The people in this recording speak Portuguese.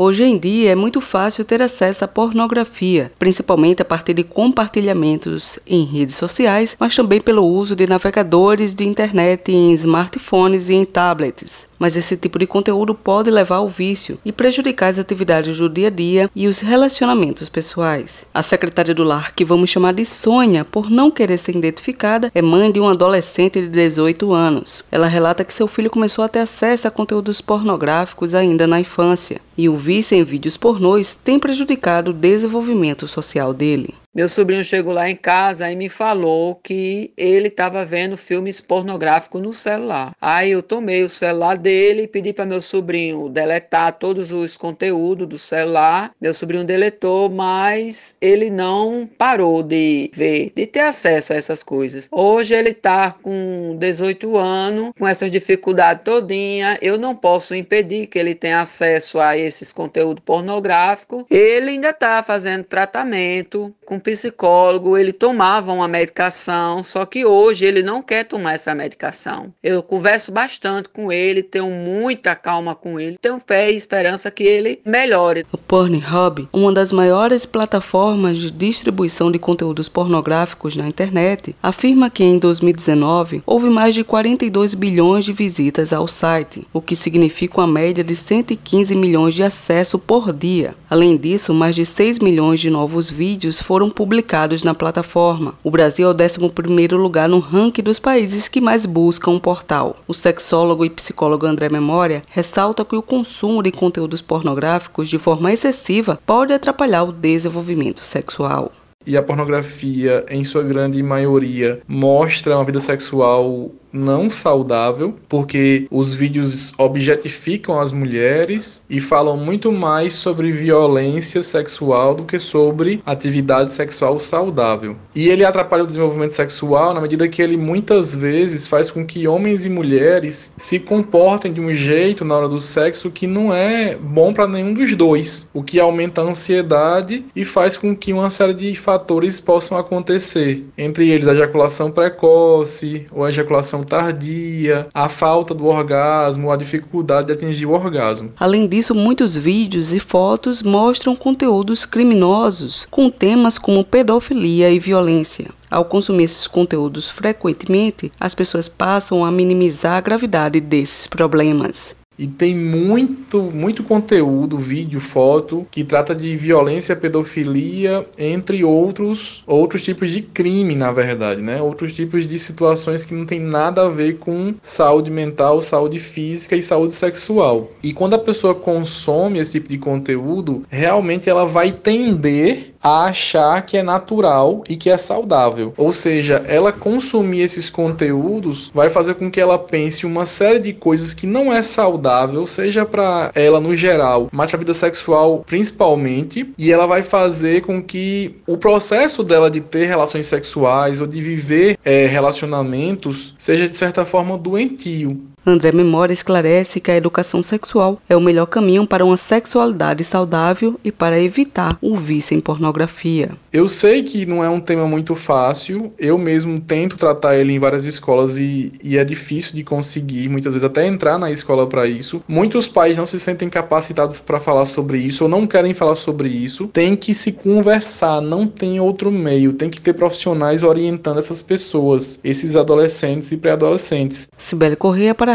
Hoje em dia é muito fácil ter acesso à pornografia, principalmente a partir de compartilhamentos em redes sociais, mas também pelo uso de navegadores de internet em smartphones e em tablets mas esse tipo de conteúdo pode levar ao vício e prejudicar as atividades do dia a dia e os relacionamentos pessoais. A secretária do lar, que vamos chamar de Sônia, por não querer ser identificada, é mãe de um adolescente de 18 anos. Ela relata que seu filho começou a ter acesso a conteúdos pornográficos ainda na infância, e o vício em vídeos pornôs tem prejudicado o desenvolvimento social dele. Meu sobrinho chegou lá em casa e me falou que ele estava vendo filmes pornográficos no celular. Aí eu tomei o celular dele e pedi para meu sobrinho deletar todos os conteúdos do celular. Meu sobrinho deletou, mas ele não parou de ver, de ter acesso a essas coisas. Hoje ele está com 18 anos, com essas dificuldades todinha. Eu não posso impedir que ele tenha acesso a esses conteúdos pornográficos. Ele ainda está fazendo tratamento com psicólogo, ele tomava uma medicação, só que hoje ele não quer tomar essa medicação. Eu converso bastante com ele, tenho muita calma com ele, tenho fé e esperança que ele melhore. O Pornhub, uma das maiores plataformas de distribuição de conteúdos pornográficos na internet, afirma que em 2019 houve mais de 42 bilhões de visitas ao site, o que significa uma média de 115 milhões de acessos por dia. Além disso, mais de 6 milhões de novos vídeos foram publicados na plataforma. O Brasil é o 11º lugar no ranking dos países que mais buscam um portal. O sexólogo e psicólogo André Memória ressalta que o consumo de conteúdos pornográficos de forma excessiva pode atrapalhar o desenvolvimento sexual e a pornografia, em sua grande maioria, mostra uma vida sexual não saudável, porque os vídeos objetificam as mulheres e falam muito mais sobre violência sexual do que sobre atividade sexual saudável. E ele atrapalha o desenvolvimento sexual na medida que ele muitas vezes faz com que homens e mulheres se comportem de um jeito na hora do sexo que não é bom para nenhum dos dois, o que aumenta a ansiedade e faz com que uma série de fatores possam acontecer, entre eles a ejaculação precoce ou a ejaculação tardia, a falta do orgasmo, a dificuldade de atingir o orgasmo. Além disso, muitos vídeos e fotos mostram conteúdos criminosos com temas como pedofilia e violência. Ao consumir esses conteúdos frequentemente, as pessoas passam a minimizar a gravidade desses problemas. E tem muito, muito conteúdo, vídeo, foto, que trata de violência, pedofilia, entre outros, outros tipos de crime, na verdade, né? Outros tipos de situações que não tem nada a ver com saúde mental, saúde física e saúde sexual. E quando a pessoa consome esse tipo de conteúdo, realmente ela vai tender a achar que é natural e que é saudável. Ou seja, ela consumir esses conteúdos vai fazer com que ela pense uma série de coisas que não é saudável, seja para ela no geral, mas para a vida sexual principalmente, e ela vai fazer com que o processo dela de ter relações sexuais ou de viver é, relacionamentos seja de certa forma doentio. André Memória esclarece que a educação sexual é o melhor caminho para uma sexualidade saudável e para evitar o vício em pornografia. Eu sei que não é um tema muito fácil, eu mesmo tento tratar ele em várias escolas e, e é difícil de conseguir, muitas vezes até entrar na escola para isso. Muitos pais não se sentem capacitados para falar sobre isso ou não querem falar sobre isso. Tem que se conversar, não tem outro meio, tem que ter profissionais orientando essas pessoas, esses adolescentes e pré-adolescentes. Sibeli Correia para